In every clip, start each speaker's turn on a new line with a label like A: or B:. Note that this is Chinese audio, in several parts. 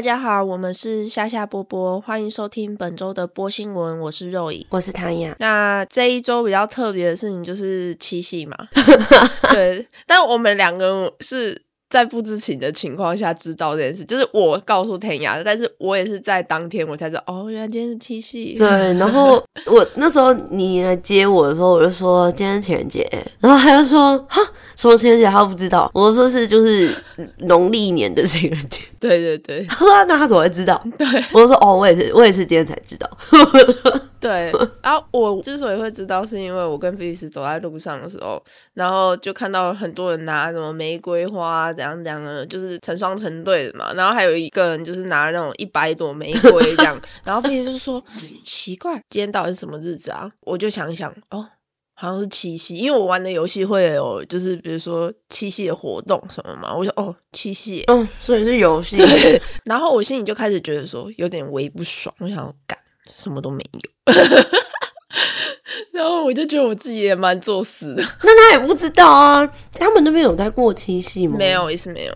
A: 大家好，我们是夏夏波波，欢迎收听本周的波新闻。我是肉乙，
B: 我是唐雅。
A: 那这一周比较特别的事情就是七夕嘛，对，但我们两个是。在不知情的情况下知道这件事，就是我告诉天涯的，但是我也是在当天我才知道，哦，原来今天是七夕。
B: 对，然后我那时候你来接我的时候，我就说今天情人节，然后他就说哈，什么情人节他不知道，我说是就是农历年的情人节。
A: 对对对，
B: 他说那他怎么会知道？
A: 对，
B: 我说哦，我也是，我也是今天才知道。
A: 对，然后我之所以会知道，是因为我跟菲利斯走在路上的时候，然后就看到很多人拿什么玫瑰花，怎样怎样的，就是成双成对的嘛。然后还有一个人就是拿那种一百朵玫瑰这样，然后菲利斯就说奇怪，今天到底是什么日子啊？我就想一想，哦，好像是七夕，因为我玩的游戏会有就是比如说七夕的活动什么嘛，我就哦七夕，
B: 嗯，所以是游戏。
A: 对，然后我心里就开始觉得说有点微不爽，我想干。什么都没有，然后我就觉得我自己也蛮作死的。
B: 那他也不知道啊，他们那边有在过七夕吗？
A: 没有，也是没有。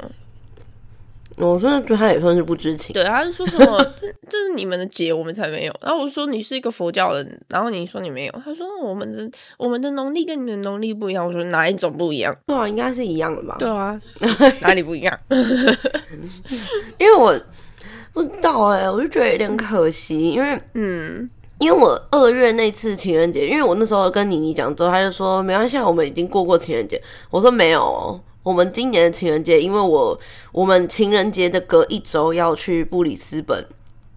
B: 我说，得他也算是不知情。
A: 对，他是说什么？这这是你们的节，我们才没有。然后我说，你是一个佛教人，然后你说你没有。他说，我们的我们的农历跟你们的农历不一样。我说，哪一种不一样？
B: 对啊，应该是一样的吧？
A: 对啊，哪里不一样？
B: 因为我。不知道哎，我就觉得有点可惜，因为嗯，因为我二月那次情人节，因为我那时候跟妮妮讲之后，他就说没关系，我们已经过过情人节。我说没有，我们今年的情人节，因为我我们情人节的隔一周要去布里斯本。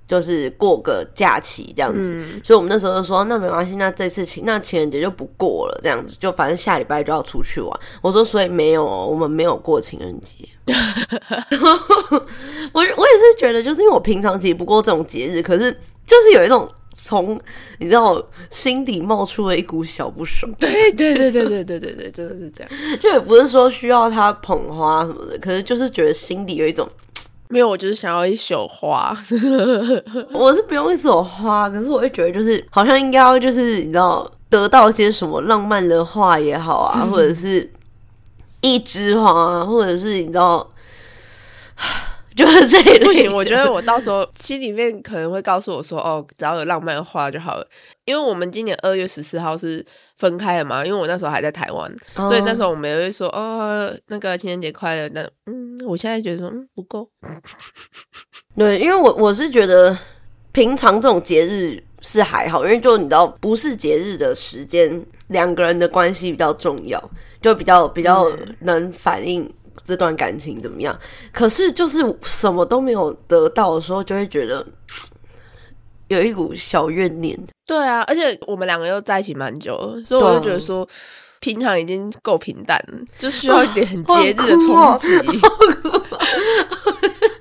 B: 就是过个假期这样子，所以我们那时候就说，那没关系，那这次情那情人节就不过了，这样子就反正下礼拜就要出去玩。我说，所以没有，我们没有过情人节。我我也是觉得，就是因为我平常其实不过这种节日，可是就是有一种从你知道心底冒出了一股小不爽。
A: 对对对对对对对对，真的是这样。
B: 就也不是说需要他捧花什么的，可是就是觉得心底有一种。
A: 没有，我就是想要一束花。
B: 我是不用一束花，可是我会觉得，就是好像应该要，就是你知道，得到些什么浪漫的话也好啊，或者是一枝花，或者是你知道。就是这
A: 不行，我觉得我到时候心里面可能会告诉我说，哦，只要有浪漫的话就好了。因为我们今年二月十四号是分开了嘛，因为我那时候还在台湾，所以那时候我们也会说，哦，那个情人节快乐。但嗯，我现在觉得说，嗯，不够。
B: 对，因为我我是觉得平常这种节日是还好，因为就你知道，不是节日的时间，两个人的关系比较重要，就比较比较能反映。这段感情怎么样？可是就是什么都没有得到的时候，就会觉得 有一股小怨念。
A: 对啊，而且我们两个又在一起蛮久了，所以我就觉得说，平常已经够平淡了，就需要一点很节日的 冲击。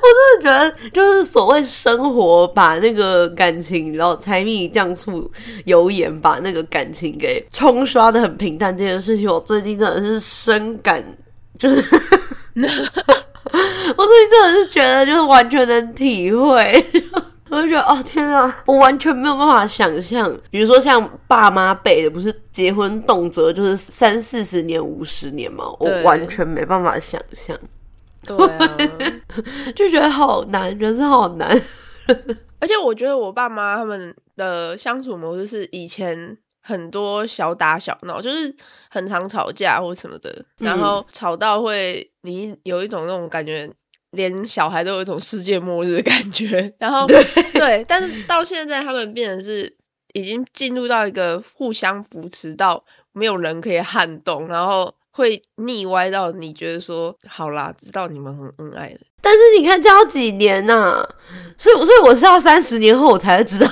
B: 我真的觉得，就是所谓生活，把那个感情，然后柴米酱醋油盐，把那个感情给冲刷的很平淡。这件事情，我最近真的是深感。就是，我最近真的是觉得，就是完全能体会。我就觉得，哦天啊，我完全没有办法想象。比如说像爸妈辈的，不是结婚动辄就是三四十年、五十年嘛，我完全没办法想象。
A: 对，啊
B: 就觉得好难，人生好难。
A: 而且我觉得我爸妈他们的相处模式是以前。很多小打小闹，就是很常吵架或什么的，然后吵到会你有一种那种感觉，连小孩都有一种世界末日的感觉。然后对，但是到现在他们变成是已经进入到一个互相扶持到没有人可以撼动，然后会腻歪到你觉得说好啦，知道你们很恩爱的。
B: 但是你看这要几年呐？所以所以我是要三十年后我才知道。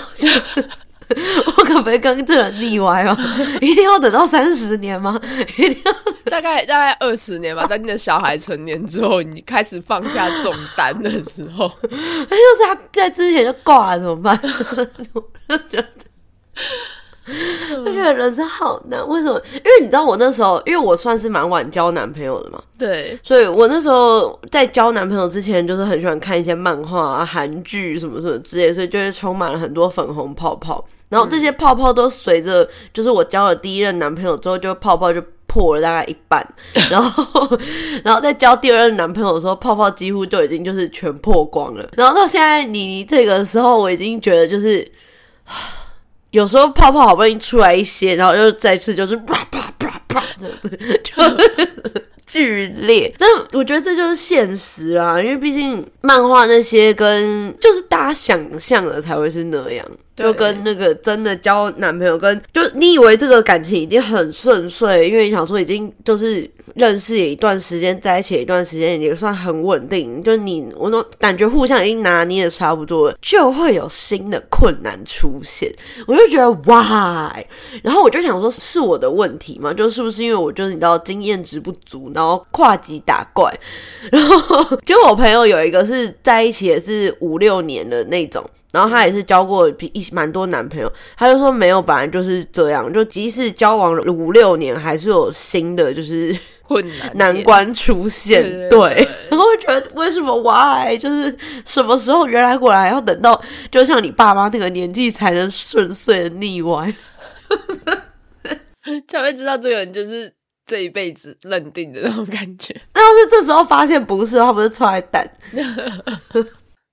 B: 我可不可以跟这人腻歪吗？一定要等到三十年吗？一定要
A: 大概大概二十年吧。在你的小孩成年之后，你开始放下重担的时候，那
B: 就是他在之前就挂了，怎么办？我觉得，我觉得人生好难。为什么？因为你知道，我那时候，因为我算是蛮晚交男朋友的嘛。
A: 对，
B: 所以我那时候在交男朋友之前，就是很喜欢看一些漫画啊、韩剧什么什么之类，所以就是充满了很多粉红泡泡。然后这些泡泡都随着，就是我交了第一任男朋友之后，就泡泡就破了大概一半，然后 然后在交第二任男朋友的时候，泡泡几乎就已经就是全破光了。然后到现在你这个时候，我已经觉得就是有时候泡泡好不容易出来一些，然后又再次就是啪啪啪啪这样子，就。剧烈，但我觉得这就是现实啊，因为毕竟漫画那些跟就是大家想象的才会是那样。就跟那个真的交男朋友，跟就你以为这个感情已经很顺遂，因为你想说已经就是认识一段时间，在一起一段时间也算很稳定，就你我都感觉互相已经拿捏的差不多了，就会有新的困难出现。我就觉得 why，然后我就想说是我的问题吗？就是不是因为我就是你知道经验值不足，然后跨级打怪，然后就我朋友有一个是在一起也是五六年的那种。然后他也是交过一蛮多男朋友，他就说没有，本来就是这样，就即使交往了五六年，还是有新的就是
A: 困难
B: 难关出现。对，然后 觉得为什么 why 就是什么时候原来果然要等到就像你爸妈那个年纪才能顺遂的逆歪，
A: 才会知道这个人就是这一辈子认定的那种感觉。
B: 那要是这时候发现不是，他不是出来蛋？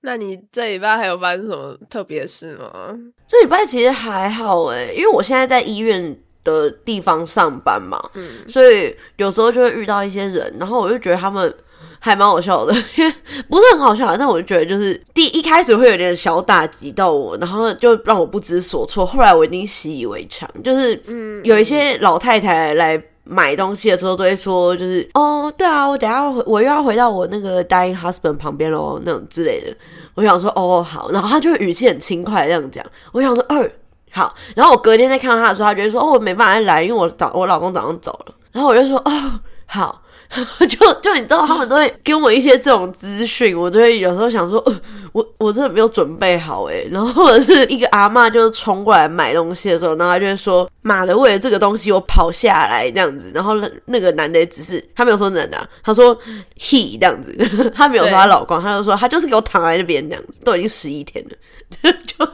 A: 那你这礼拜还有发生什么特别事吗？
B: 这礼拜其实还好诶，因为我现在在医院的地方上班嘛，嗯，所以有时候就会遇到一些人，然后我就觉得他们还蛮好笑的，因 为不是很好笑，但我就觉得就是第一开始会有点小打击到我，然后就让我不知所措。后来我已经习以为常，就是嗯，有一些老太太来。买东西的时候都会说，就是哦，对啊，我等下我又要回到我那个 dying husband 旁边喽，那种之类的。我想说，哦，好，然后他就语气很轻快这样讲。我想说，二好，然后我隔天再看到他的时候，他觉得说，哦，我没办法来，因为我早我老公早上走了。然后我就说，哦，好。就就你知道，他们都会给我一些这种资讯，我就会有时候想说，呃，我我真的没有准备好诶。然后或者是一个阿妈就是冲过来买东西的时候，然后他就会说：“妈的，为了这个东西我跑下来这样子。”然后那那个男的也只是他没有说男的，他说 he 这样子，他没有说他老公，他就说他就是给我躺在那边这样子，都已经十一天了，就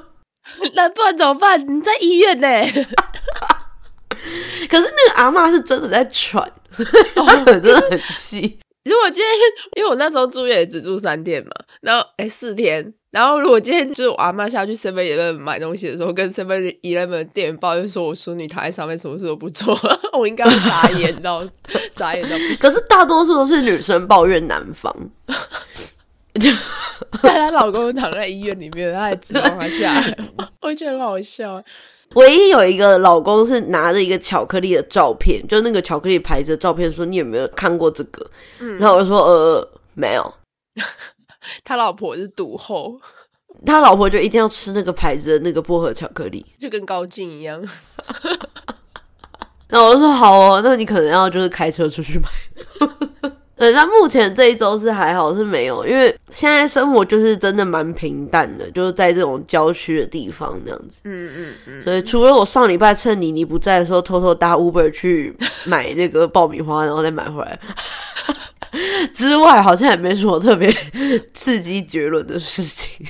A: 那不然怎么办？你在医院呢？
B: 可是那个阿妈是真的在喘，所以他真的很气。
A: 如果今天，因为我那时候住院也只住三天嘛，然后哎四天，然后如果今天就是我阿妈下去 Seven Eleven 买东西的时候，跟 Seven Eleven 店员抱怨说我孙女躺在上面，什么事都不做，我应该傻眼到傻眼到不行。
B: 可是大多数都是女生抱怨男方，
A: 就但她老公躺在医院里面，她还指望他下来，我觉得很好笑。
B: 唯一有一个老公是拿着一个巧克力的照片，就那个巧克力牌子的照片，说你有没有看过这个？嗯，然后我就说呃没有。
A: 他老婆是赌后，
B: 他老婆就一定要吃那个牌子的那个薄荷巧克力，
A: 就跟高进一样。
B: 那我就说好哦，那你可能要就是开车出去买。对，那目前这一周是还好是没有，因为现在生活就是真的蛮平淡的，就是在这种郊区的地方这样子。嗯嗯嗯。所以除了我上礼拜趁你你不在的时候偷偷搭 Uber 去买那个爆米花，然后再买回来 之外，好像也没什么特别刺激绝伦的事情。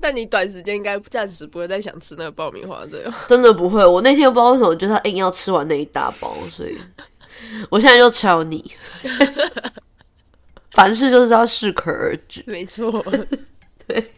A: 但你短时间应该暂时不会再想吃那个爆米花这样。
B: 真的不会，我那天不知道为什么，就是他硬要吃完那一大包，所以。我现在就敲你，凡事就是要适可而止。
A: 没错，
B: 对。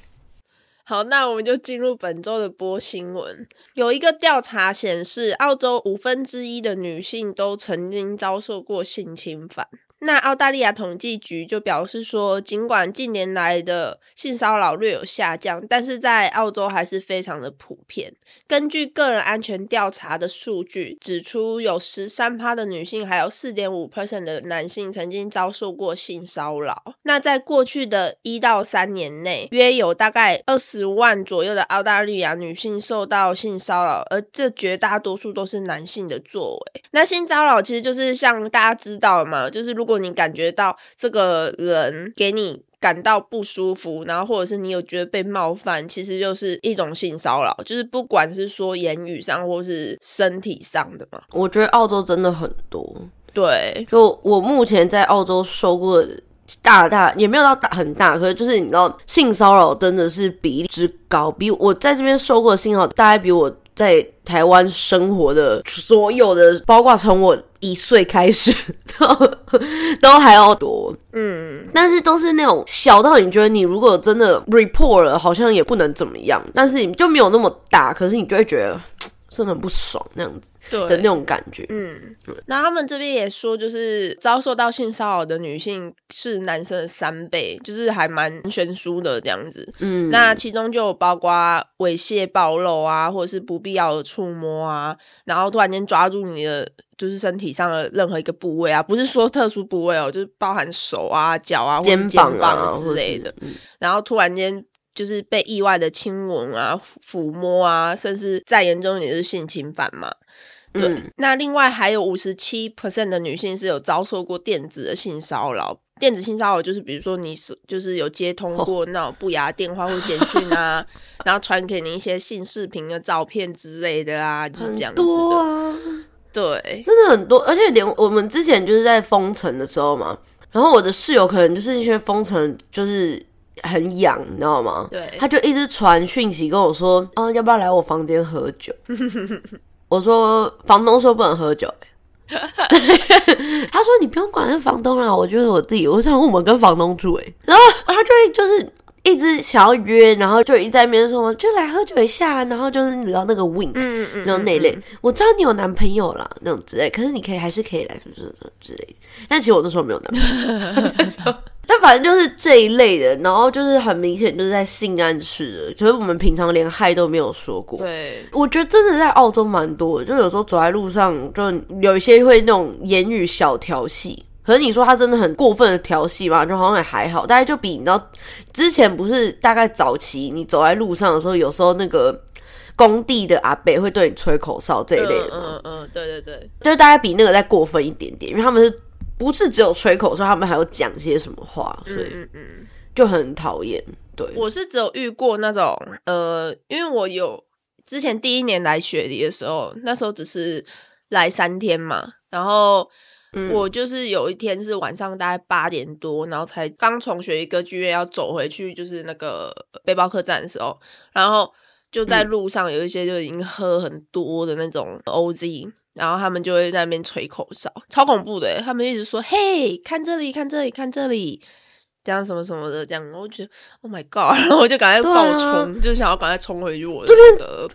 A: 好，那我们就进入本周的播新闻。有一个调查显示，澳洲五分之一的女性都曾经遭受过性侵犯。那澳大利亚统计局就表示说，尽管近年来的性骚扰略有下降，但是在澳洲还是非常的普遍。根据个人安全调查的数据指出，有十三趴的女性，还有四点五 percent 的男性曾经遭受过性骚扰。那在过去的一到三年内，约有大概二十万左右的澳大利亚女性受到性骚扰，而这绝大多数都是男性的作为。那性骚扰其实就是像大家知道嘛，就是如果你感觉到这个人给你感到不舒服，然后或者是你有觉得被冒犯，其实就是一种性骚扰，就是不管是说言语上或是身体上的嘛。
B: 我觉得澳洲真的很多，
A: 对，
B: 就我目前在澳洲受过大大也没有到大很大，可是就是你知道性骚扰真的是比例之高，比我在这边受过的性骚扰大概比我在台湾生活的所有的，包括从我。一岁开始 都都还要多。嗯，但是都是那种小到你觉得你如果真的 report 了，好像也不能怎么样，但是你就没有那么大，可是你就会觉得。真的很不爽那样子的那种感觉。
A: 嗯，那他们这边也说，就是遭受到性骚扰的女性是男生的三倍，就是还蛮悬殊的这样子。嗯，那其中就包括猥亵暴露啊，或者是不必要的触摸啊，然后突然间抓住你的就是身体上的任何一个部位啊，不是说特殊部位哦，就是包含手啊、脚啊、肩膀啊之类的，然后突然间。就是被意外的亲吻啊、抚摸啊，甚至再严重一点是性侵犯嘛。对，那另外还有五十七 percent 的女性是有遭受过电子的性骚扰。电子性骚扰就是比如说你是就是有接通过那种不雅电话或简讯啊，然后传给你一些性视频的照片之类的啊，就是这样子的。对，
B: 真的很多，而且连我们之前就是在封城的时候嘛，然后我的室友可能就是因为封城就是。很痒，你知道吗？
A: 对，
B: 他就一直传讯息跟我说：“哦，要不要来我房间喝酒？” 我说：“房东说不能喝酒。”他说：“你不用管那房东了，我觉得我自己，我想我们跟房东住。”哎，然后他就会就是一直想要约，然后就一在那边说：“就来喝酒一下。”然后就是你知道那个 wink，嗯嗯，然后那类，我知道你有男朋友了那种之类，可是你可以还是可以来，什么什么之类。但其实我那时候没有男朋友。但反正就是这一类的，然后就是很明显就是在性暗示，就是我们平常连嗨都没有说过。
A: 对，
B: 我觉得真的在澳洲蛮多的，就有时候走在路上，就有一些会那种言语小调戏。可是你说他真的很过分的调戏嘛，就好像也还好。大概就比你知道之前不是大概早期你走在路上的时候，有时候那个工地的阿伯会对你吹口哨这一类的
A: 吗？嗯嗯，对对对，
B: 就是大概比那个再过分一点点，因为他们是。不是只有吹口哨，他们还有讲些什么话，所以就很讨厌。对，
A: 我是只有遇过那种，呃，因为我有之前第一年来雪梨的时候，那时候只是来三天嘛，然后我就是有一天是晚上大概八点多，然后才刚从雪梨歌剧院要走回去，就是那个背包客栈的时候，然后就在路上有一些就已经喝很多的那种 OZ。然后他们就会在那边吹口哨，超恐怖的。他们一直说：“嘿，看这里，看这里，看这里。”这样什么什么的，这样我觉得，Oh my God！然后我就赶快爆冲，就想要赶快冲回去我的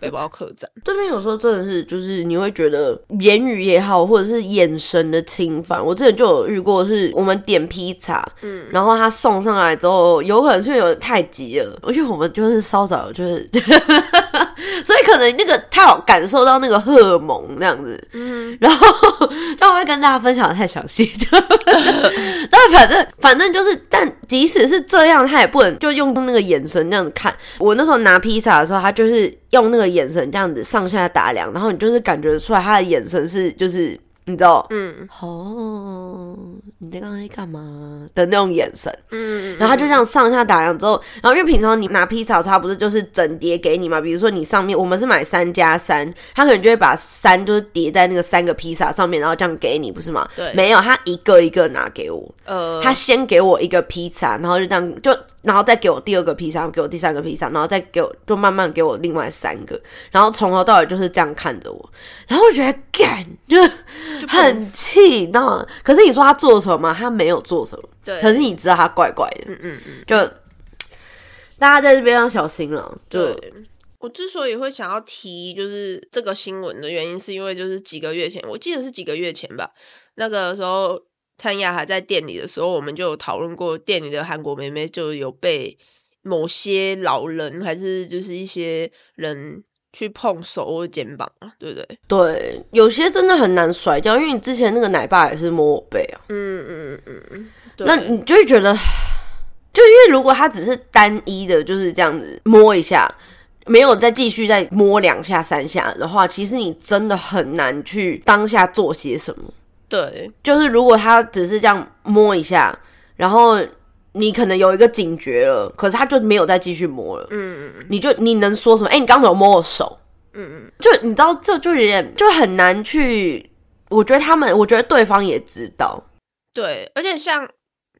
A: 背包客栈。
B: 这边有时候真的是，就是你会觉得言语也好，或者是眼神的侵犯。我之前就有遇过，是我们点披萨，嗯，然后他送上来之后，有可能是有点太急了，而且我们就是稍早就是，所以可能那个他有感受到那个荷尔蒙那样子，嗯，然后但我会跟大家分享的太详细，就，但反正反正就是，但。即使是这样，他也不能就用那个眼神这样子看我。那时候拿披萨的时候，他就是用那个眼神这样子上下打量，然后你就是感觉出来他的眼神是就是。你知道，嗯，哦，你在刚才干嘛？的那种眼神，嗯，然后他就这样上下打量之后，然后因为平常你拿披萨，他不是就是整叠给你嘛？比如说你上面我们是买三加三，他可能就会把三就是叠在那个三个披萨上面，然后这样给你，不是吗？
A: 对，
B: 没有，他一个一个拿给我，呃，他先给我一个披萨，然后就这样就，然后再给我第二个披萨，给我第三个披萨，然后再给我就慢慢给我另外三个，然后从头到尾就是这样看着我，然后我觉得干就。很气，那可是你说他做什么？他没有做什么。
A: 对，
B: 可是你知道他怪怪的。嗯嗯嗯，就大家在这边要小心了。对，
A: 我之所以会想要提就是这个新闻的原因，是因为就是几个月前，我记得是几个月前吧，那个时候灿雅还在店里的时候，我们就有讨论过店里的韩国妹妹就有被某些老人还是就是一些人。去碰手或肩膀啊，对不对？
B: 对，有些真的很难甩掉，因为你之前那个奶爸也是摸我背啊。嗯嗯嗯嗯，那你就会觉得，就因为如果他只是单一的，就是这样子摸一下，没有再继续再摸两下三下的话，其实你真的很难去当下做些什么。
A: 对，
B: 就是如果他只是这样摸一下，然后。你可能有一个警觉了，可是他就没有再继续摸了。嗯嗯嗯，你就你能说什么？哎，你刚怎么摸我手？嗯嗯，就你知道，这就有点就很难去。我觉得他们，我觉得对方也知道。
A: 对，而且像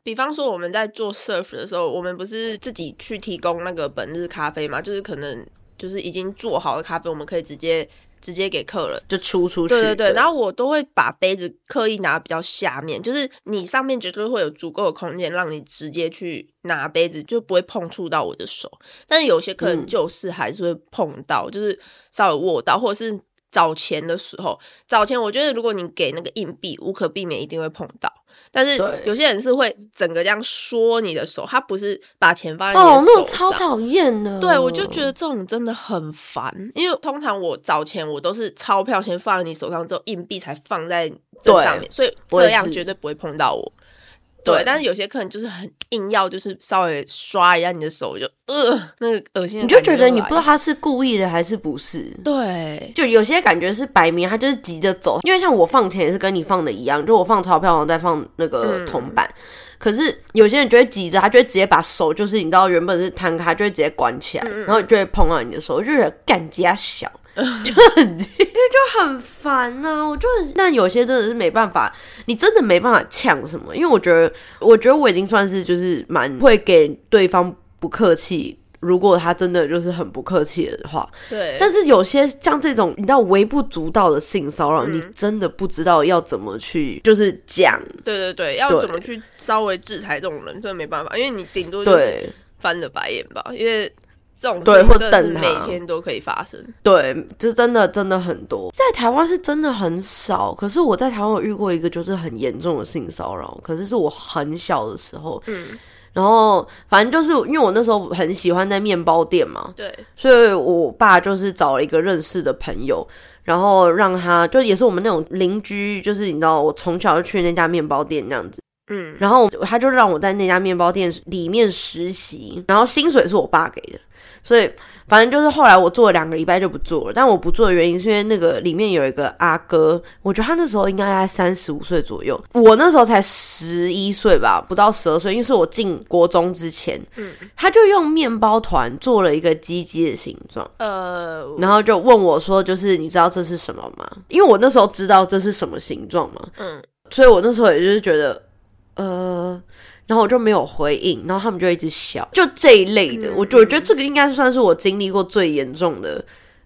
A: 比方说我们在做 surf 的时候，我们不是自己去提供那个本日咖啡嘛？就是可能就是已经做好的咖啡，我们可以直接直接给客人
B: 就出出去。
A: 对对对，然后我都会把杯子刻意拿比较下面，就是你上面绝对会有足够的空间让你直接去拿杯子，就不会碰触到我的手。但是有些客人就是还是会碰到，就是稍微握到，或者是找钱的时候，找钱我觉得如果你给那个硬币，无可避免一定会碰到。但是有些人是会整个这样说你的手，他不是把钱放在你的手上。哦，
B: 那种超讨厌的。
A: 对，我就觉得这种真的很烦，因为通常我找钱，我都是钞票先放在你手上，之后硬币才放在这上面，所以这样绝对不会碰到我。对，但是有些客人就是很硬要，就是稍微刷一下你的手，就呃，那个恶心。
B: 你就觉得你不知道他是故意的还是不是？
A: 对，
B: 就有些感觉是摆明他就是急着走，因为像我放钱也是跟你放的一样，就我放钞票然后再放那个铜板。可是有些人就会挤着，他就会直接把手，就是你知道原本是摊开，就会直接关起来，然后就会碰到你的手，我就觉得干加小。就很，因为就很烦呐，我就很，但有些真的是没办法，你真的没办法呛什么，因为我觉得，我觉得我已经算是就是蛮会给对方不客气，如果他真的就是很不客气的话，
A: 对。
B: 但是有些像这种你知道微不足道的性骚扰，你真的不知道要怎么去就是讲，
A: 对对对，要怎么去稍微制裁这种人，真的没办法，因为你顶多就是翻了白眼吧，因为。这种
B: 对，
A: 或
B: 等他，
A: 每天都可以发生。
B: 对，这真的真的很多，在台湾是真的很少。可是我在台湾有遇过一个就是很严重的性骚扰，可是是我很小的时候。嗯，然后反正就是因为我那时候很喜欢在面包店嘛，
A: 对，
B: 所以我爸就是找了一个认识的朋友，然后让他就也是我们那种邻居，就是你知道，我从小就去那家面包店那样子。嗯，然后他就让我在那家面包店里面实习，然后薪水是我爸给的。所以，反正就是后来我做了两个礼拜就不做了。但我不做的原因是因为那个里面有一个阿哥，我觉得他那时候应该在三十五岁左右，我那时候才十一岁吧，不到十二岁，因为是我进国中之前。嗯，他就用面包团做了一个鸡鸡的形状，呃，然后就问我说：“就是你知道这是什么吗？”因为我那时候知道这是什么形状嘛，嗯，所以我那时候也就是觉得，呃。然后我就没有回应，然后他们就一直笑，就这一类的。我我觉得这个应该算是我经历过最严重的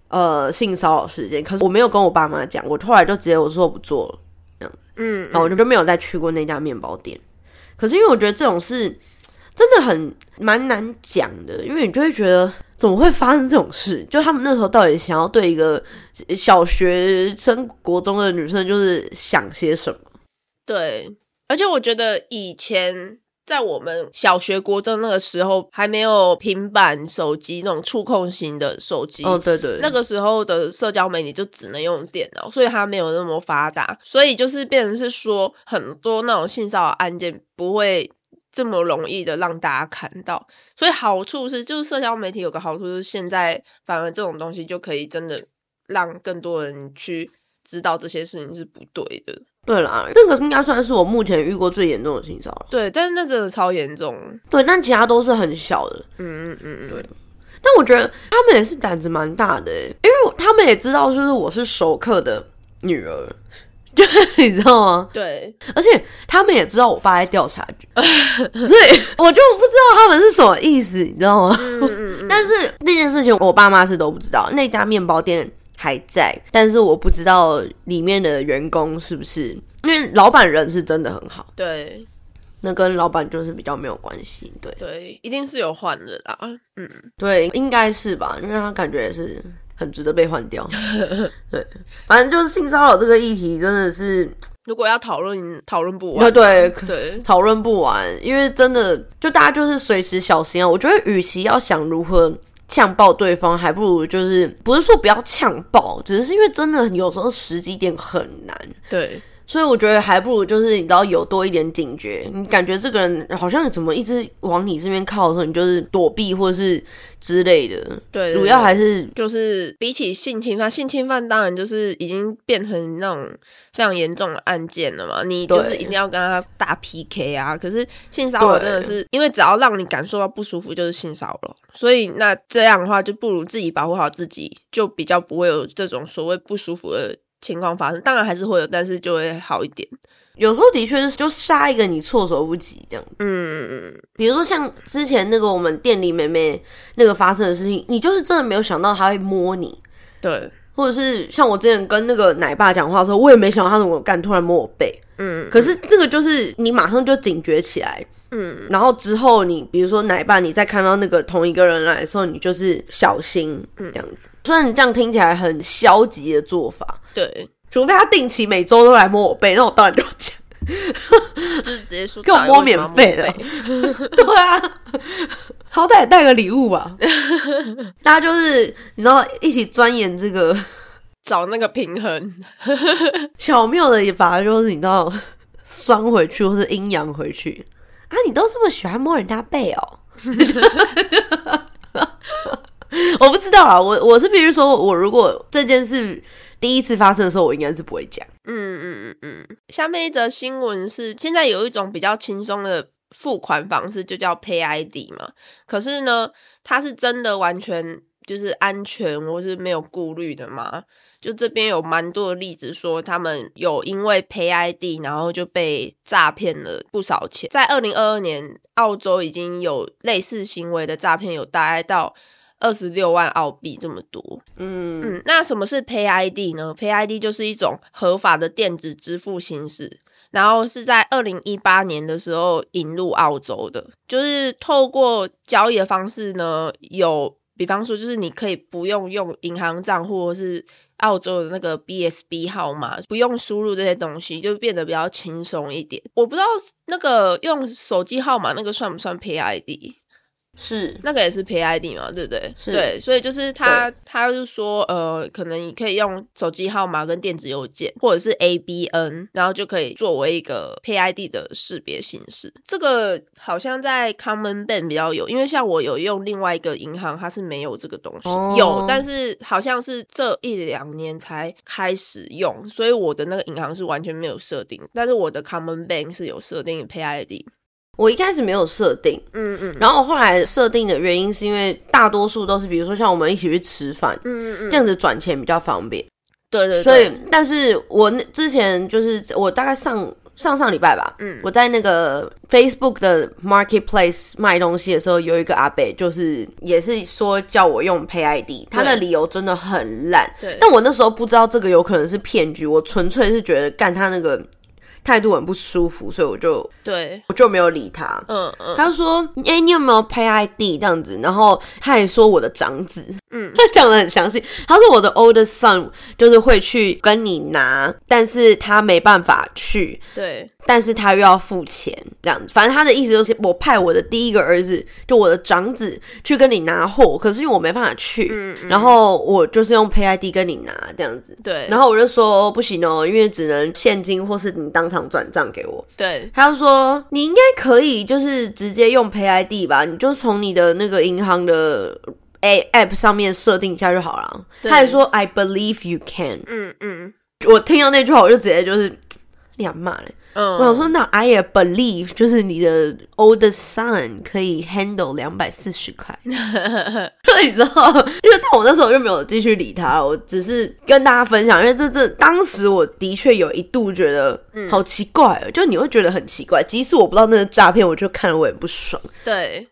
B: 呃性骚扰事件。可是我没有跟我爸妈讲，我后来就直接我说我不做了，这样。嗯，然后我就没有再去过那家面包店。可是因为我觉得这种事真的很蛮难讲的，因为你就会觉得怎么会发生这种事？就他们那时候到底想要对一个小学生、国中的女生就是想些什么？
A: 对，而且我觉得以前。在我们小学、国中那个时候，还没有平板手机那种触控型的手机。
B: 哦，对对。
A: 那个时候的社交媒体就只能用电脑，所以它没有那么发达。所以就是变成是说，很多那种性骚扰案件不会这么容易的让大家看到。所以好处是，就是社交媒体有个好处是，现在反而这种东西就可以真的让更多人去知道这些事情是不对的。
B: 对啦，这个应该算是我目前遇过最严重的性骚扰。
A: 对，但是那真的超严重。
B: 对，但其他都是很小的。嗯嗯嗯嗯。对，但我觉得他们也是胆子蛮大的，因为他们也知道就是我是熟客的女儿，就你知道吗？
A: 对，
B: 而且他们也知道我爸在调查局，所以我就不知道他们是什么意思，你知道吗？嗯嗯嗯。但是那件事情我爸妈是都不知道，那家面包店。还在，但是我不知道里面的员工是不是，因为老板人是真的很好。
A: 对，
B: 那跟老板就是比较没有关系。对，
A: 对，一定是有换的啦。
B: 嗯，对，应该是吧，因为他感觉也是很值得被换掉。对，反正就是性骚扰这个议题真的是，
A: 如果要讨论，讨论不完。
B: 对
A: 对，
B: 讨论不完，因为真的就大家就是随时小心啊。我觉得，与其要想如何。呛爆对方，还不如就是不是说不要呛爆，只是因为真的有时候时机点很难。
A: 对，
B: 所以我觉得还不如就是你知道有多一点警觉，你感觉这个人好像怎么一直往你这边靠的时候，你就是躲避或者是之类的。
A: 对，
B: 主要还是
A: 就是比起性侵犯，性侵犯当然就是已经变成那种。非常严重的案件了嘛？你就是一定要跟他打 PK 啊！可是性骚扰真的是，因为只要让你感受到不舒服，就是性骚扰。所以那这样的话，就不如自己保护好自己，就比较不会有这种所谓不舒服的情况发生。当然还是会有，但是就会好一点。
B: 有时候的确是就杀一个你措手不及这样。嗯嗯嗯。比如说像之前那个我们店里妹妹那个发生的事情，你就是真的没有想到她会摸你。
A: 对。
B: 或者是像我之前跟那个奶爸讲话的时候，我也没想到他怎么敢，突然摸我背。嗯。可是那个就是你马上就警觉起来。嗯。然后之后你比如说奶爸，你再看到那个同一个人来的时候，你就是小心这样子。虽然你这样听起来很消极的做法。
A: 对。
B: 除非他定期每周都来摸我背，那我当然就讲，
A: 就是直接说
B: 给我摸免费的，对啊，好歹带个礼物吧。大家就是你知道一起钻研这个，
A: 找那个平衡，
B: 巧妙的也把就是你知道酸回去或是阴阳回去啊！你都这么喜欢摸人家背哦？我不知道啊，我我是比如说我如果这件事。第一次发生的时候，我应该是不会讲。嗯
A: 嗯嗯嗯。下面一则新闻是，现在有一种比较轻松的付款方式，就叫 Pay ID 嘛。可是呢，它是真的完全就是安全或是没有顾虑的吗？就这边有蛮多的例子说，他们有因为 Pay ID 然后就被诈骗了不少钱。在二零二二年，澳洲已经有类似行为的诈骗有大概到。二十六万澳币这么多，嗯嗯，那什么是 Pay ID 呢？Pay ID 就是一种合法的电子支付形式，然后是在二零一八年的时候引入澳洲的，就是透过交易的方式呢，有比方说就是你可以不用用银行账户或是澳洲的那个 BSB 号码，不用输入这些东西，就变得比较轻松一点。我不知道那个用手机号码那个算不算 PID？
B: 是
A: 那个也是 Pay ID 嘛，对不对？对，所以就是他，他就说，呃，可能你可以用手机号码跟电子邮件，或者是 ABN，然后就可以作为一个 Pay ID 的识别形式。这个好像在 Common Bank 比较有，因为像我有用另外一个银行，它是没有这个东西，有，但是好像是这一两年才开始用，所以我的那个银行是完全没有设定，但是我的 Common Bank 是有设定 Pay ID。
B: 我一开始没有设定，嗯嗯，然后后来设定的原因是因为大多数都是，比如说像我们一起去吃饭，嗯嗯这样子转钱比较方便。
A: 对对。
B: 所以，但是我之前就是我大概上上上礼拜吧，嗯，我在那个 Facebook 的 Marketplace 卖东西的时候，有一个阿伯就是也是说叫我用 Pay ID，他的理由真的很烂。
A: 对。
B: 但我那时候不知道这个有可能是骗局，我纯粹是觉得干他那个。态度很不舒服，所以我就
A: 对
B: 我就没有理他。嗯嗯，他就说：“哎，你有没有 Pay ID 这样子？”然后他也说我的长子，嗯，他讲的很详细。他说我的 older son 就是会去跟你拿，但是他没办法去。
A: 对。
B: 但是他又要付钱，这样子，反正他的意思就是，我派我的第一个儿子，就我的长子去跟你拿货，可是因为我没办法去，嗯然后我就是用 Pay ID 跟你拿这样子，
A: 对，
B: 然后我就说不行哦，因为只能现金或是你当场转账给我，
A: 对，
B: 他就说你应该可以，就是直接用 Pay ID 吧，你就从你的那个银行的 A App 上面设定一下就好了。他也说 I believe you can，嗯嗯，我听到那句话我就直接就是两骂嘞。嗯，我想说，那 I believe 就是你的 oldest son 可以 handle 两百四十块，所以你知道，因为但我那时候就没有继续理他，我只是跟大家分享，因为这这当时我的确有一度觉得好奇怪，就你会觉得很奇怪，即使我不知道那是诈骗，我就看了我也不爽。
A: 对。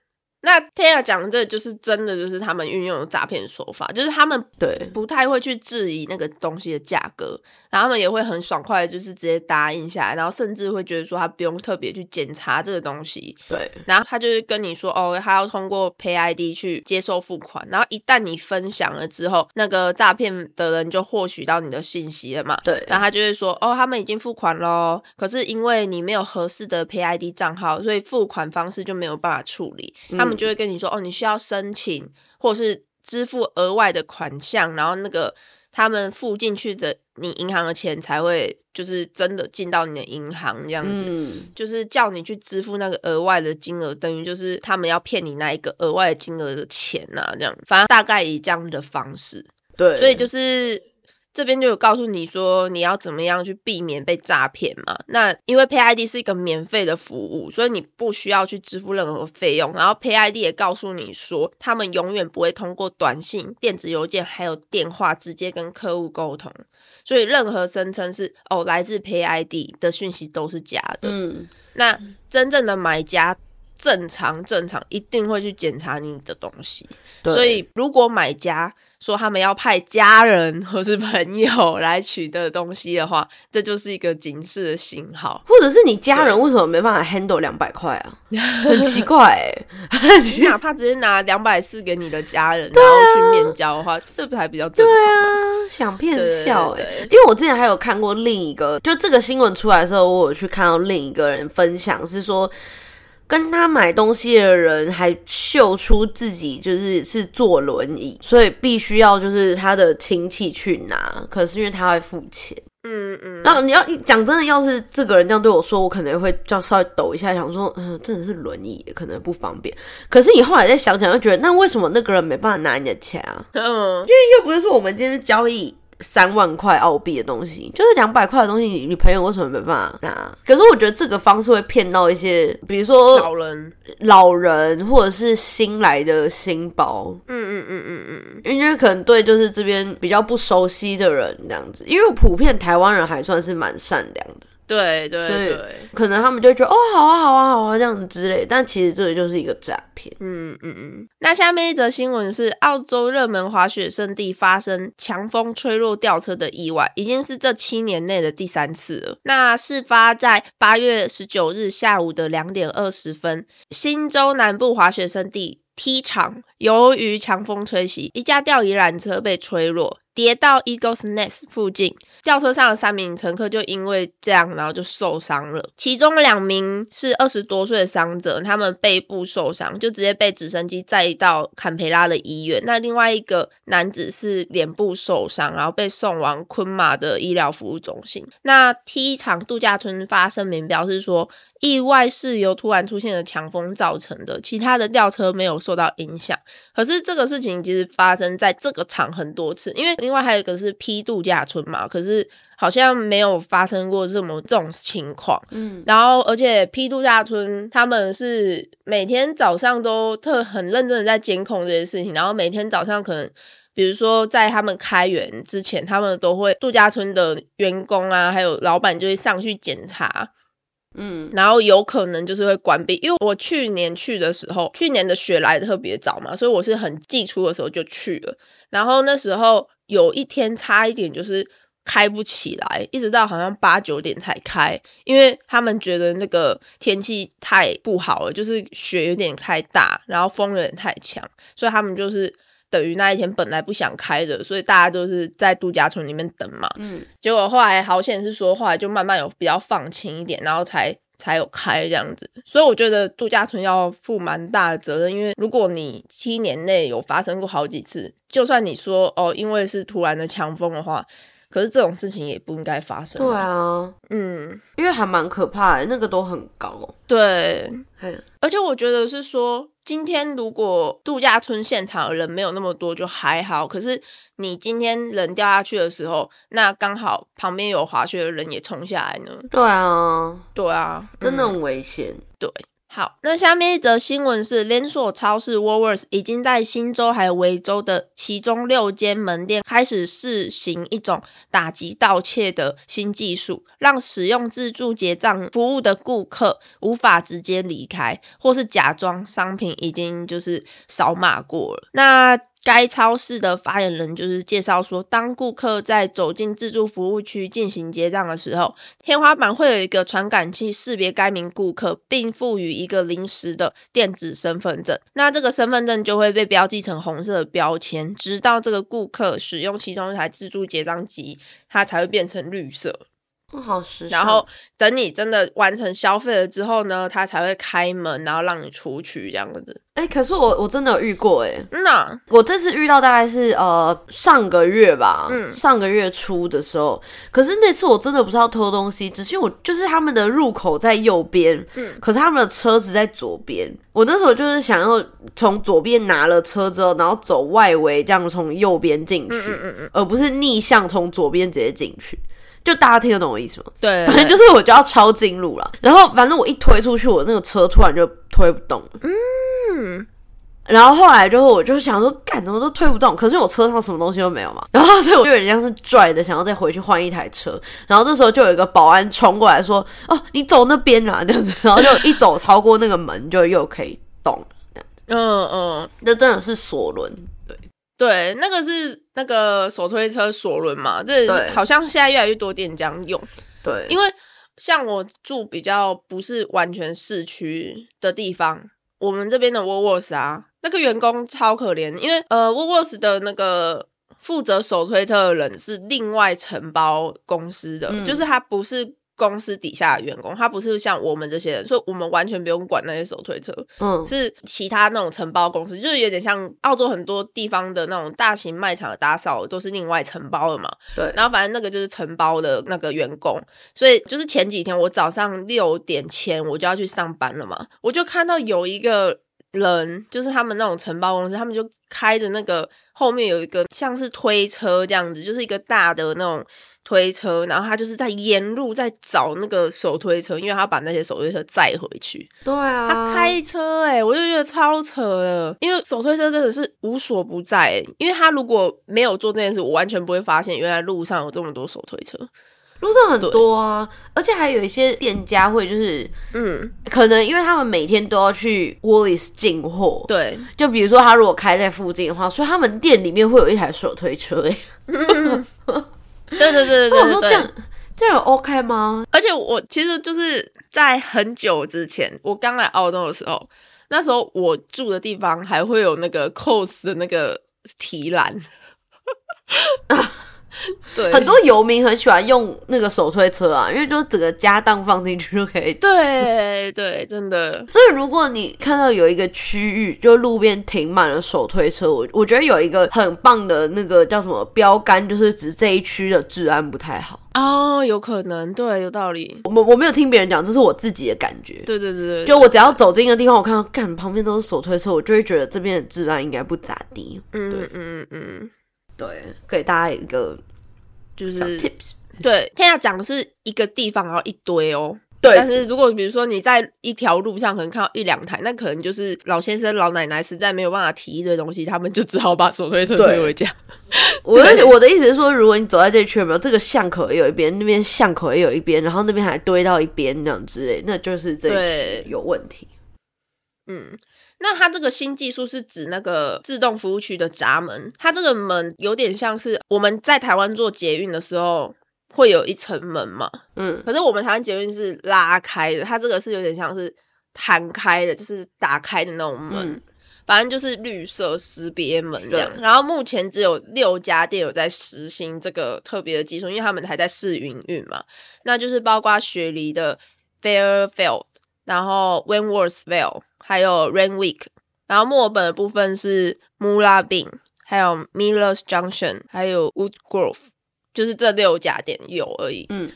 A: 那 Tia 讲的这就是真的，就是他们运用的诈骗手法，就是他们
B: 对。
A: 不太会去质疑那个东西的价格，然后他们也会很爽快，就是直接答应下来，然后甚至会觉得说他不用特别去检查这个东西，
B: 对，
A: 然后他就是跟你说哦，他要通过 Pay ID 去接受付款，然后一旦你分享了之后，那个诈骗的人就获取到你的信息了嘛，
B: 对，
A: 然后他就会说哦，他们已经付款喽，可是因为你没有合适的 Pay ID 账号，所以付款方式就没有办法处理，他们就会跟你说哦，你需要申请或是支付额外的款项，然后那个他们付进去的你银行的钱才会就是真的进到你的银行这样子，就是叫你去支付那个额外的金额，等于就是他们要骗你那一个额外的金额的钱呐，这样，反正大概以这样的方式，
B: 对，
A: 所以就是。这边就有告诉你说你要怎么样去避免被诈骗嘛？那因为 Pay ID 是一个免费的服务，所以你不需要去支付任何费用。然后 Pay ID 也告诉你说，他们永远不会通过短信、电子邮件还有电话直接跟客户沟通。所以任何声称是哦来自 Pay ID 的讯息都是假的。嗯，那真正的买家正常正常一定会去检查你的东西，所以如果买家。说他们要派家人或是朋友来取的东西的话，这就是一个警示的信号。
B: 或者是你家人为什么没办法 handle 两百块啊？很奇怪 哎，
A: 你哪怕直接拿两百四给你的家人，然后去面交的话，这不还比较正常？对
B: 啊，想骗笑哎！因为我之前还有看过另一个，就这个新闻出来的时候，我有去看到另一个人分享，是说。跟他买东西的人还秀出自己就是是坐轮椅，所以必须要就是他的亲戚去拿。可是因为他会付钱，嗯嗯。然后你要讲真的，要是这个人这样对我说，我可能会叫稍微抖一下，想说，嗯，真的是轮椅，可能不方便。可是你后来再想想，又觉得那为什么那个人没办法拿你的钱啊？嗯，因为又不是说我们今天是交易。三万块澳币的东西，就是两百块的东西，你你朋友为什么没办法拿？可是我觉得这个方式会骗到一些，比如说
A: 老人、
B: 老人或者是新来的新包。嗯嗯嗯嗯嗯，因为可能对就是这边比较不熟悉的人这样子，因为普遍台湾人还算是蛮善良的。
A: 对对对，
B: 可能他们就觉得哦，好啊，好啊，好啊，这样子之类，但其实这个就是一个诈骗。嗯
A: 嗯嗯。那下面一则新闻是，澳洲热门滑雪胜地发生强风吹落吊车的意外，已经是这七年内的第三次了。那事发在八月十九日下午的两点二十分，新州南部滑雪胜地 T 场，由于强风吹袭，一架吊椅缆车被吹落。跌到 Eagles Nest 附近，吊车上的三名乘客就因为这样，然后就受伤了。其中两名是二十多岁的伤者，他们背部受伤，就直接被直升机载到坎培拉的医院。那另外一个男子是脸部受伤，然后被送往昆马的医疗服务中心。那 T 场度假村发声明表示说，意外是由突然出现的强风造成的，其他的吊车没有受到影响。可是这个事情其实发生在这个场很多次，因为。另外还有一个是 P 度假村嘛，可是好像没有发生过这么这种情况。嗯，然后而且 P 度假村他们是每天早上都特很认真的在监控这些事情，然后每天早上可能比如说在他们开园之前，他们都会度假村的员工啊，还有老板就会上去检查。嗯，然后有可能就是会关闭，因为我去年去的时候，去年的雪来的特别早嘛，所以我是很季初的时候就去了，然后那时候。有一天差一点就是开不起来，一直到好像八九点才开，因为他们觉得那个天气太不好了，就是雪有点太大，然后风有点太强，所以他们就是等于那一天本来不想开的，所以大家都是在度假村里面等嘛。嗯。结果后来好险是说，后来就慢慢有比较放晴一点，然后才。才有开这样子，所以我觉得度假村要负蛮大的责任，因为如果你七年内有发生过好几次，就算你说哦，因为是突然的强风的话，可是这种事情也不应该发生。
B: 对啊，嗯，因为还蛮可怕的，那个都很高。
A: 对，而且我觉得是说，今天如果度假村现场的人没有那么多就还好，可是。你今天人掉下去的时候，那刚好旁边有滑雪的人也冲下来呢。
B: 对啊，
A: 对啊，
B: 真的很危险。
A: 对。好，那下面一则新闻是，连锁超市 Woolworths 已经在新州还有维州的其中六间门店开始试行一种打击盗窃的新技术，让使用自助结账服务的顾客无法直接离开，或是假装商品已经就是扫码过了。那该超市的发言人就是介绍说，当顾客在走进自助服务区进行结账的时候，天花板会有一个传感器识别该名顾客，并赋予一个临时的电子身份证。那这个身份证就会被标记成红色的标签，直到这个顾客使用其中一台自助结账机，它才会变成绿色。
B: 好时
A: 然后等你真的完成消费了之后呢，他才会开门，然后让你出去这样子。
B: 哎，可是我我真的有遇过哎，
A: 那
B: 我这次遇到大概是呃上个月吧，嗯，上个月初的时候。可是那次我真的不是要偷东西，只是我就是他们的入口在右边，嗯，可是他们的车子在左边。我那时候就是想要从左边拿了车之后，然后走外围这样从右边进去，嗯嗯嗯，而不是逆向从左边直接进去。就大家听得懂我意思吗？
A: 对，
B: 反正就是我就要抄近路了。然后反正我一推出去，我那个车突然就推不动了。嗯，然后后来就我就想说，干怎么都推不动，可是我车上什么东西都没有嘛。然后所以我就有点像是拽的，想要再回去换一台车。然后这时候就有一个保安冲过来说：“哦，你走那边啊，这样子。”然后就一走超过那个门，就又可以动了，这样。
A: 嗯嗯，
B: 那真的是锁轮，对
A: 对，那个是那个手推车锁轮嘛，这好像现在越来越多店这样用。
B: 对，
A: 因为像我住比较不是完全市区的地方。我们这边的 Woolworths 啊，那个员工超可怜，因为呃 Woolworths 的那个负责手推车的人是另外承包公司的，就是他不是。公司底下的员工，他不是像我们这些人，所以我们完全不用管那些手推车。嗯，是其他那种承包公司，就是有点像澳洲很多地方的那种大型卖场的打扫，都是另外承包的嘛。
B: 对。
A: 然后反正那个就是承包的那个员工，所以就是前几天我早上六点前我就要去上班了嘛，我就看到有一个人，就是他们那种承包公司，他们就开着那个后面有一个像是推车这样子，就是一个大的那种。推车，然后他就是在沿路在找那个手推车，因为他把那些手推车载回去。
B: 对啊，
A: 他开车哎，我就觉得超扯的，因为手推车真的是无所不在。因为他如果没有做这件事，我完全不会发现原来路上有这么多手推车。
B: 路上很多啊，而且还有一些店家会就是，嗯，可能因为他们每天都要去 Woolies 进货。
A: 对，
B: 就比如说他如果开在附近的话，所以他们店里面会有一台手推车哎。
A: 对对对对对，我说
B: 这样这样 OK 吗？
A: 而且我其实就是在很久之前，我刚来澳洲的时候，那时候我住的地方还会有那个 COS 的那个提篮。
B: 对，很多游民很喜欢用那个手推车啊，因为就整个家当放进去就可以。
A: 对对，真的。
B: 所以如果你看到有一个区域，就路边停满了手推车，我我觉得有一个很棒的那个叫什么标杆，就是指这一区的治安不太好。
A: 哦，有可能，对，有道理。
B: 我我没有听别人讲，这是我自己的感觉。
A: 对对对对，
B: 就我只要走进一个地方，我看到干旁边都是手推车，我就会觉得这边的治安应该不咋地。嗯嗯嗯嗯。对，给大家一个
A: 就是 tips。对，天下讲的是一个地方，然后一堆哦。
B: 对。
A: 但是如果比如说你在一条路上可能看到一两台，那可能就是老先生老奶奶实在没有办法提一堆东西，他们就只好把手推车推回家。
B: 我的 我的意思是说，如果你走在这区，有没有这个巷口也有一边，那边巷口也有一边，然后那边还堆到一边那样之类，那就是这有问题。
A: 嗯。那它这个新技术是指那个自动服务区的闸门，它这个门有点像是我们在台湾做捷运的时候会有一层门嘛，嗯，可是我们台湾捷运是拉开的，它这个是有点像是弹开的，就是打开的那种门，反正就是绿色识别门这样。然后目前只有六家店有在实行这个特别的技术，因为他们还在试营运嘛，那就是包括雪梨的 Fairfield，然后 Wentworthville。还有 Rain Week，然后墨尔本的部分是 Moorabbin，还有 Millers Junction，还有 Woodgrove，就是这六家店有而已。嗯，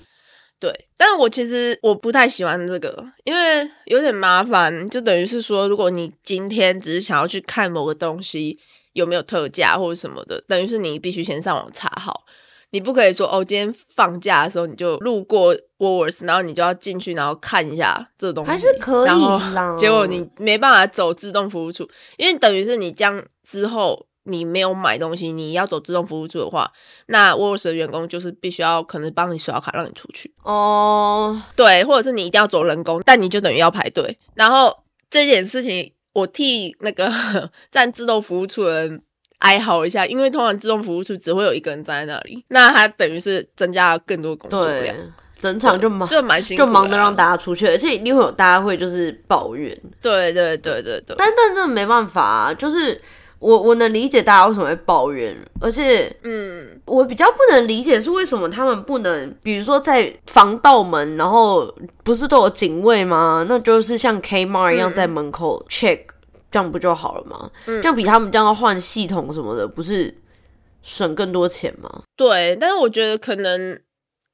A: 对。但是我其实我不太喜欢这个，因为有点麻烦，就等于是说，如果你今天只是想要去看某个东西有没有特价或者什么的，等于是你必须先上网查好。你不可以说哦，今天放假的时候你就路过 Woolworths，然后你就要进去，然后看一下这东西，
B: 还是可以。
A: 然后 结果你没办法走自动服务处，因为等于是你这样之后你没有买东西，你要走自动服务处的话，那 Woolworths 的员工就是必须要可能帮你刷卡让你出去。哦，对，或者是你一定要走人工，但你就等于要排队。然后这件事情，我替那个 站自动服务处的人。哀嚎一下，因为通常自动服务处只会有一个人站在那里，那他等于是增加了更多工作量，
B: 整场就忙，
A: 就蛮辛苦，
B: 就忙的让大家出去，而且一定会有大家会就是抱怨。
A: 对对对对对，
B: 但但真的没办法啊，就是我我能理解大家为什么会抱怨，而且嗯，我比较不能理解是为什么他们不能，比如说在防盗门，然后不是都有警卫吗？那就是像 Kmart 一样在门口 check。这样不就好了吗？这样比他们这样要换系统什么的，不是省更多钱吗？
A: 对，但是我觉得可能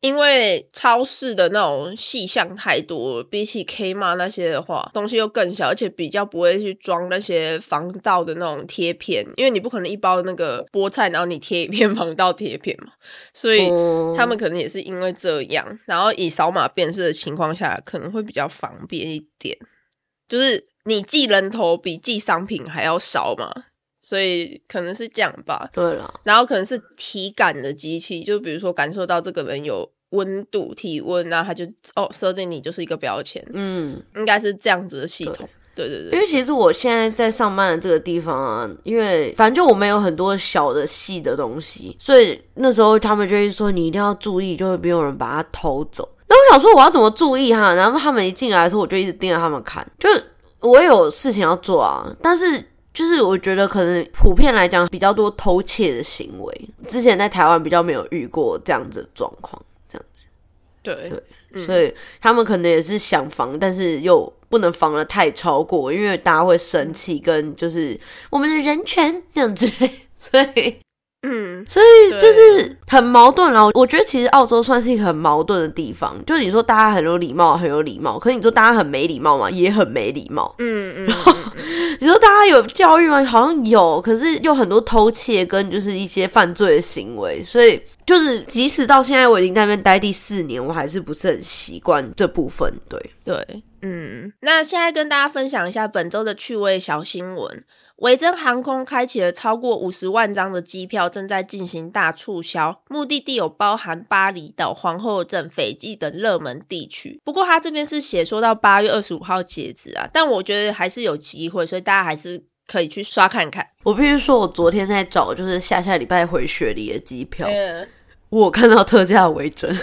A: 因为超市的那种细项太多，比起 K 嘛那些的话，东西又更小，而且比较不会去装那些防盗的那种贴片，因为你不可能一包那个菠菜，然后你贴一片防盗贴片嘛，所以他们可能也是因为这样，然后以扫码辨识的情况下，可能会比较方便一点，就是。你寄人头比寄商品还要少嘛，所以可能是这样吧。
B: 对了，
A: 然后可能是体感的机器，就比如说感受到这个人有温度、体温，然后他就哦设定你就是一个标签，嗯，应该是这样子的系统。对对对，
B: 因为其实我现在在上班的这个地方啊，因为反正就我们有很多小的细的东西，所以那时候他们就会说你一定要注意，就会没有人把它偷走。那我想说我要怎么注意哈？然后他们一进来的时候，我就一直盯着他们看，就我有事情要做啊。但是就是我觉得可能普遍来讲比较多偷窃的行为，之前在台湾比较没有遇过这样子的状况，这样子。
A: 对
B: 对，所以他们可能也是想防，但是又。不能防的太超过，因为大家会生气，跟就是我们的人权这样子，所以。嗯，所以就是很矛盾然后我觉得其实澳洲算是一个很矛盾的地方，就是你说大家很有礼貌，很有礼貌，可是你说大家很没礼貌嘛，也很没礼貌。嗯嗯。然后 你说大家有教育吗？好像有，可是又很多偷窃跟就是一些犯罪的行为，所以就是即使到现在我已经在那边待第四年，我还是不是很习惯这部分。对
A: 对，嗯。那现在跟大家分享一下本周的趣味小新闻。维珍航空开启了超过五十万张的机票，正在进行大促销，目的地有包含巴厘岛、皇后镇、斐济等热门地区。不过他这边是写说到八月二十五号截止啊，但我觉得还是有机会，所以大家还是可以去刷看看。
B: 我必须说，我昨天在找就是下下礼拜回雪梨的机票，我看到特价维珍，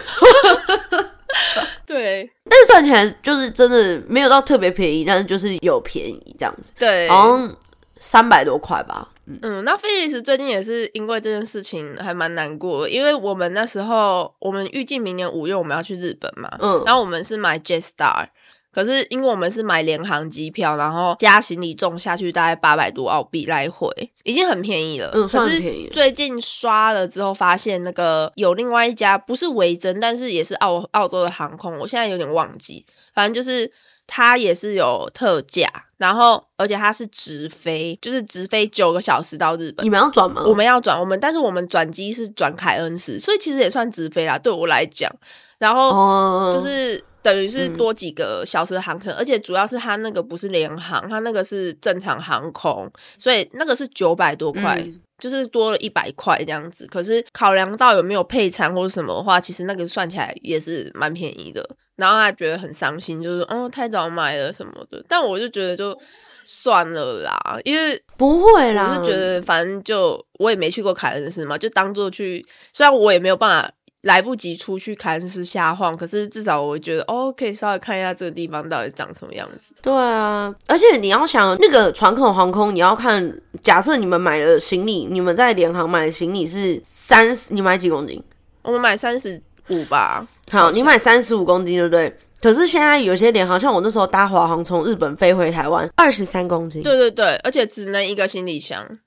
A: 对，
B: 但是算起来就是真的没有到特别便宜，但是就是有便宜这样子，
A: 对，
B: 好像。三百多块吧。
A: 嗯，那菲利斯最近也是因为这件事情还蛮难过，因为我们那时候我们预计明年五月我们要去日本嘛，嗯，然后我们是买 Jetstar，可是因为我们是买联航机票，然后加行李重下去大概八百多澳币来回，已经很便宜了。
B: 嗯，算便宜。
A: 最近刷了之后发现那个有另外一家不是维珍，但是也是澳澳洲的航空，我现在有点忘记，反正就是。它也是有特价，然后而且它是直飞，就是直飞九个小时到日本。
B: 你们要转吗？
A: 我们要转，我们但是我们转机是转凯恩斯，所以其实也算直飞啦，对我来讲。然后就是等于是多几个小时的航程，而且主要是它那个不是联航，它那个是正常航空，所以那个是九百多块。就是多了一百块这样子，可是考量到有没有配餐或者什么的话，其实那个算起来也是蛮便宜的。然后他觉得很伤心，就是哦太早买了什么的。但我就觉得就算了啦，因为
B: 不会啦，
A: 我是觉得反正就我也没去过凯恩斯嘛，就当做去，虽然我也没有办法。来不及出去看是瞎晃，可是至少我觉得哦，可以稍微看一下这个地方到底长什么样子。
B: 对啊，而且你要想那个传统航空，你要看，假设你们买的行李，你们在联航买的行李是三十，你买几公斤？
A: 我们买三十五吧。
B: 好，你买三十五公斤，对不对？可是现在有些联航，像我那时候搭华航从日本飞回台湾，二十三公斤。
A: 对对对，而且只能一个行李箱。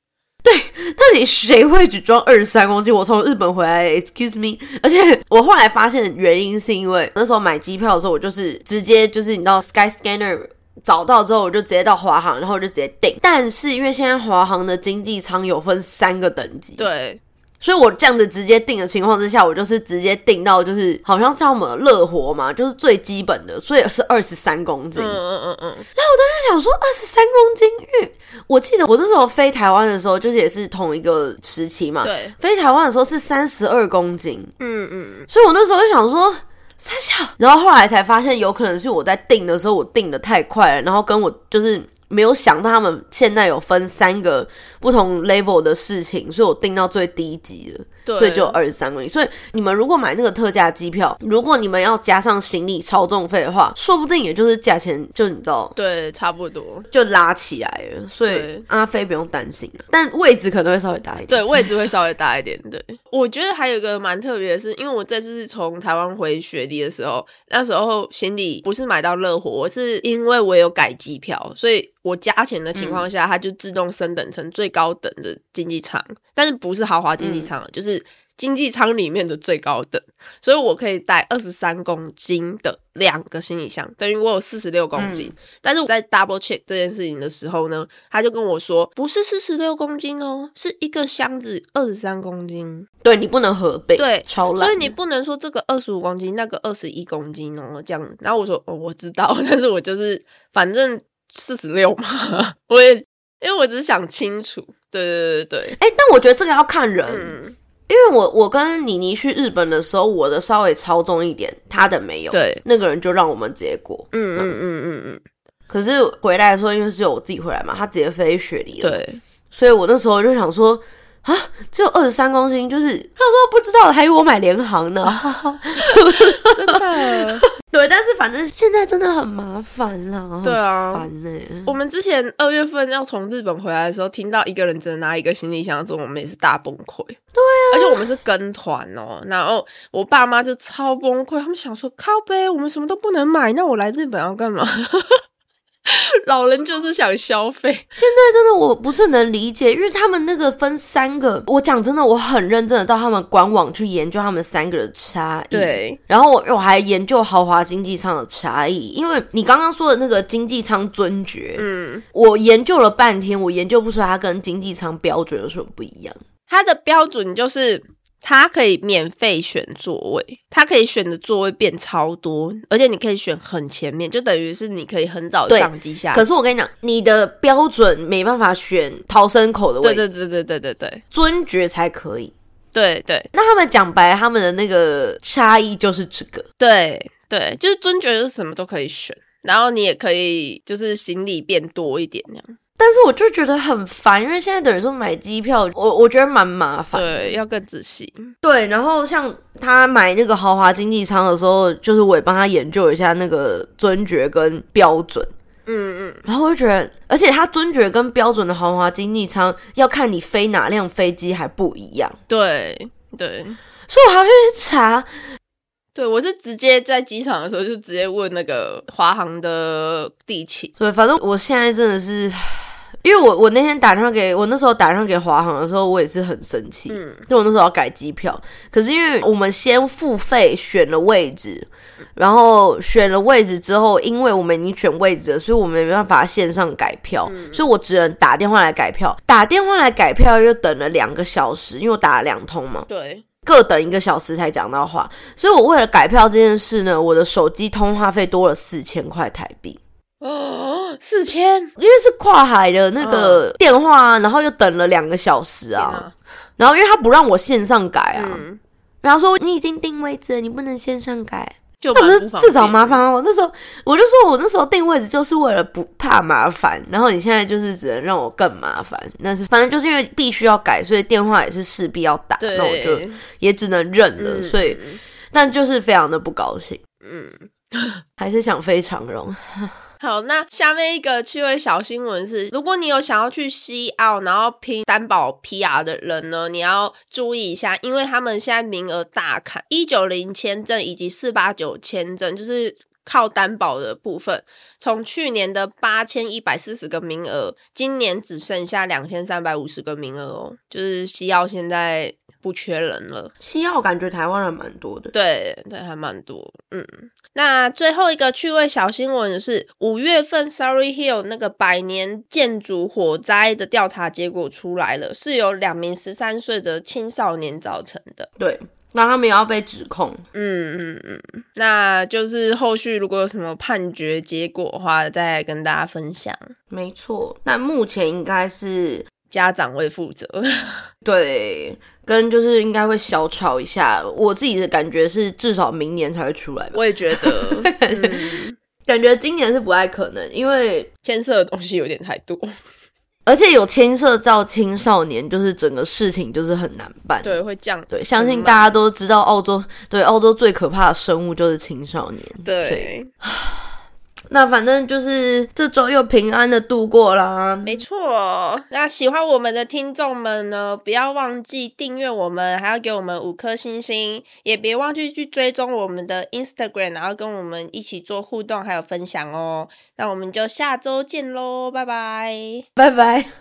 B: 对，到底谁会只装二十三公斤？我从日本回来，excuse me。而且我后来发现原因是因为那时候买机票的时候，我就是直接就是你到 Sky Scanner 找到之后，我就直接到华航，然后我就直接订。但是因为现在华航的经济舱有分三个等级，
A: 对。
B: 所以我这样子直接定的情况之下，我就是直接定到就是好像是我们乐活嘛，就是最基本的，所以是二十三公斤。嗯嗯嗯嗯。然后我当时想说二十三公斤，因为我记得我那时候飞台湾的时候，就是也是同一个时期嘛。
A: 对。
B: 飞台湾的时候是三十二公斤。嗯嗯。所以我那时候就想说三小，然后后来才发现有可能是我在定的时候我定的太快了，然后跟我就是。没有想到他们现在有分三个不同 level 的事情，所以我定到最低级了。所以就二十三公里。所以你们如果买那个特价机票，如果你们要加上行李超重费的话，说不定也就是价钱就你知道，
A: 对，差不多
B: 就拉起来了。所以阿飞不用担心了，但位置可能会稍微大一点。
A: 对，位置会稍微大一点。对，我觉得还有一个蛮特别的是，因为我这次是从台湾回雪梨的时候，那时候行李不是买到乐活，我是因为我有改机票，所以我加钱的情况下，它就自动升等成最高等的经济舱，但是不是豪华经济舱，就是。经济舱里面的最高等，所以我可以带二十三公斤的两个行李箱，等于我有四十六公斤。但是我在 double check 这件事情的时候呢，他就跟我说，不是四十六公斤哦，是一个箱子二十三公斤。
B: 对你不能合备，
A: 对，
B: 超
A: 所以你不能说这个二十五公斤，那个二十一公斤哦，这样。然后我说，哦，我知道，但是我就是反正。四十六嘛，我也因为我只是想清楚，对对对对
B: 哎，但我觉得这个要看人。因为我我跟妮妮去日本的时候，我的稍微超重一点，他的没有。
A: 对，
B: 那个人就让我们直接过。
A: 嗯嗯嗯嗯嗯。
B: 可是回来的时候，因为是有我自己回来嘛，他直接飞雪梨
A: 了。对。
B: 所以我那时候就想说。啊，只有二十三公斤，就是他说不知道，还以为我买联航呢。
A: 真的，
B: 对，但是反正现在真的很麻烦啦。
A: 对啊，
B: 烦呢。
A: 我们之前二月份要从日本回来的时候，听到一个人只能拿一个行李箱的时候，我们也是大崩溃。对
B: 啊，
A: 而且我们是跟团哦，然后我爸妈就超崩溃，他们想说靠呗，我们什么都不能买，那我来日本要干嘛？老人就是想消费。
B: 现在真的我不是能理解，因为他们那个分三个，我讲真的我很认真的到他们官网去研究他们三个的差异。
A: 对，
B: 然后我我还研究豪华经济舱的差异，因为你刚刚说的那个经济舱尊爵，嗯，我研究了半天，我研究不出来它跟经济舱标准有什么不一样。
A: 它的标准就是。它可以免费选座位，它可以选的座位变超多，而且你可以选很前面，就等于是你可以很早上机下。
B: 可是我跟你讲，你的标准没办法选逃生口的位置，
A: 对对对对对对对，
B: 尊爵才可以。
A: 对对，
B: 那他们讲白，他们的那个差异就是这个。
A: 对对，就是尊爵是什么都可以选，然后你也可以就是行李变多一点那样。
B: 但是我就觉得很烦，因为现在等于说买机票，我我觉得蛮麻烦。
A: 对，要更仔细。
B: 对，然后像他买那个豪华经济舱的时候，就是我也帮他研究一下那个尊爵跟标准。嗯嗯。然后我就觉得，而且他尊爵跟标准的豪华经济舱要看你飞哪辆飞机还不一样。
A: 对对。
B: 所以我还要去查。
A: 对，我是直接在机场的时候就直接问那个华航的地勤。
B: 对，反正我现在真的是。因为我我那天打电话给我那时候打电话给华航的时候，我也是很生气。嗯，就我那时候要改机票，可是因为我们先付费选了位置，然后选了位置之后，因为我们已经选位置了，所以我们没办法线上改票，所以我只能打电话来改票。打电话来改票又等了两个小时，因为我打了两通嘛，
A: 对，
B: 各等一个小时才讲到话。所以我为了改票这件事呢，我的手机通话费多了四千块台币。
A: 哦，四千，
B: 因为是跨海的那个电话，然后又等了两个小时啊，然后因为他不让我线上改啊，然后说你已经定位置了，你不能线上改，
A: 那不
B: 是自找麻烦哦。那时候我就说我那时候定位置就是为了不怕麻烦，然后你现在就是只能让我更麻烦，那是反正就是因为必须要改，所以电话也是势必要打，那我就也只能认了，所以但就是非常的不高兴，嗯，还是想非常荣。
A: 好，那下面一个趣味小新闻是，如果你有想要去西澳，然后拼担保 PR 的人呢，你要注意一下，因为他们现在名额大砍，一九零签证以及四八九签证，就是靠担保的部分，从去年的八千一百四十个名额，今年只剩下两千三百五十个名额哦，就是西澳现在。不缺人了，
B: 西澳感觉台湾人蛮多的，
A: 对对，还蛮多。嗯，那最后一个趣味小新闻是，五月份 Sorry Hill 那个百年建筑火灾的调查结果出来了，是由两名十三岁的青少年造成的。
B: 对，那他们也要被指控。
A: 嗯嗯嗯，那就是后续如果有什么判决结果的话，再跟大家分享。
B: 没错，那目前应该是。
A: 家长会负责，
B: 对，跟就是应该会小吵一下。我自己的感觉是，至少明年才会出来。
A: 我也觉得，
B: 感觉今年是不太可能，因为
A: 牵涉的东西有点太多，
B: 而且有牵涉到青少年，就是整个事情就是很难办。
A: 对，会降。
B: 对，相信大家都知道，澳洲对澳洲最可怕的生物就是青少年。
A: 对。
B: 那反正就是这周又平安的度过啦。
A: 没错，那喜欢我们的听众们呢，不要忘记订阅我们，还要给我们五颗星星，也别忘记去追踪我们的 Instagram，然后跟我们一起做互动还有分享哦。那我们就下周见喽，拜拜，
B: 拜拜。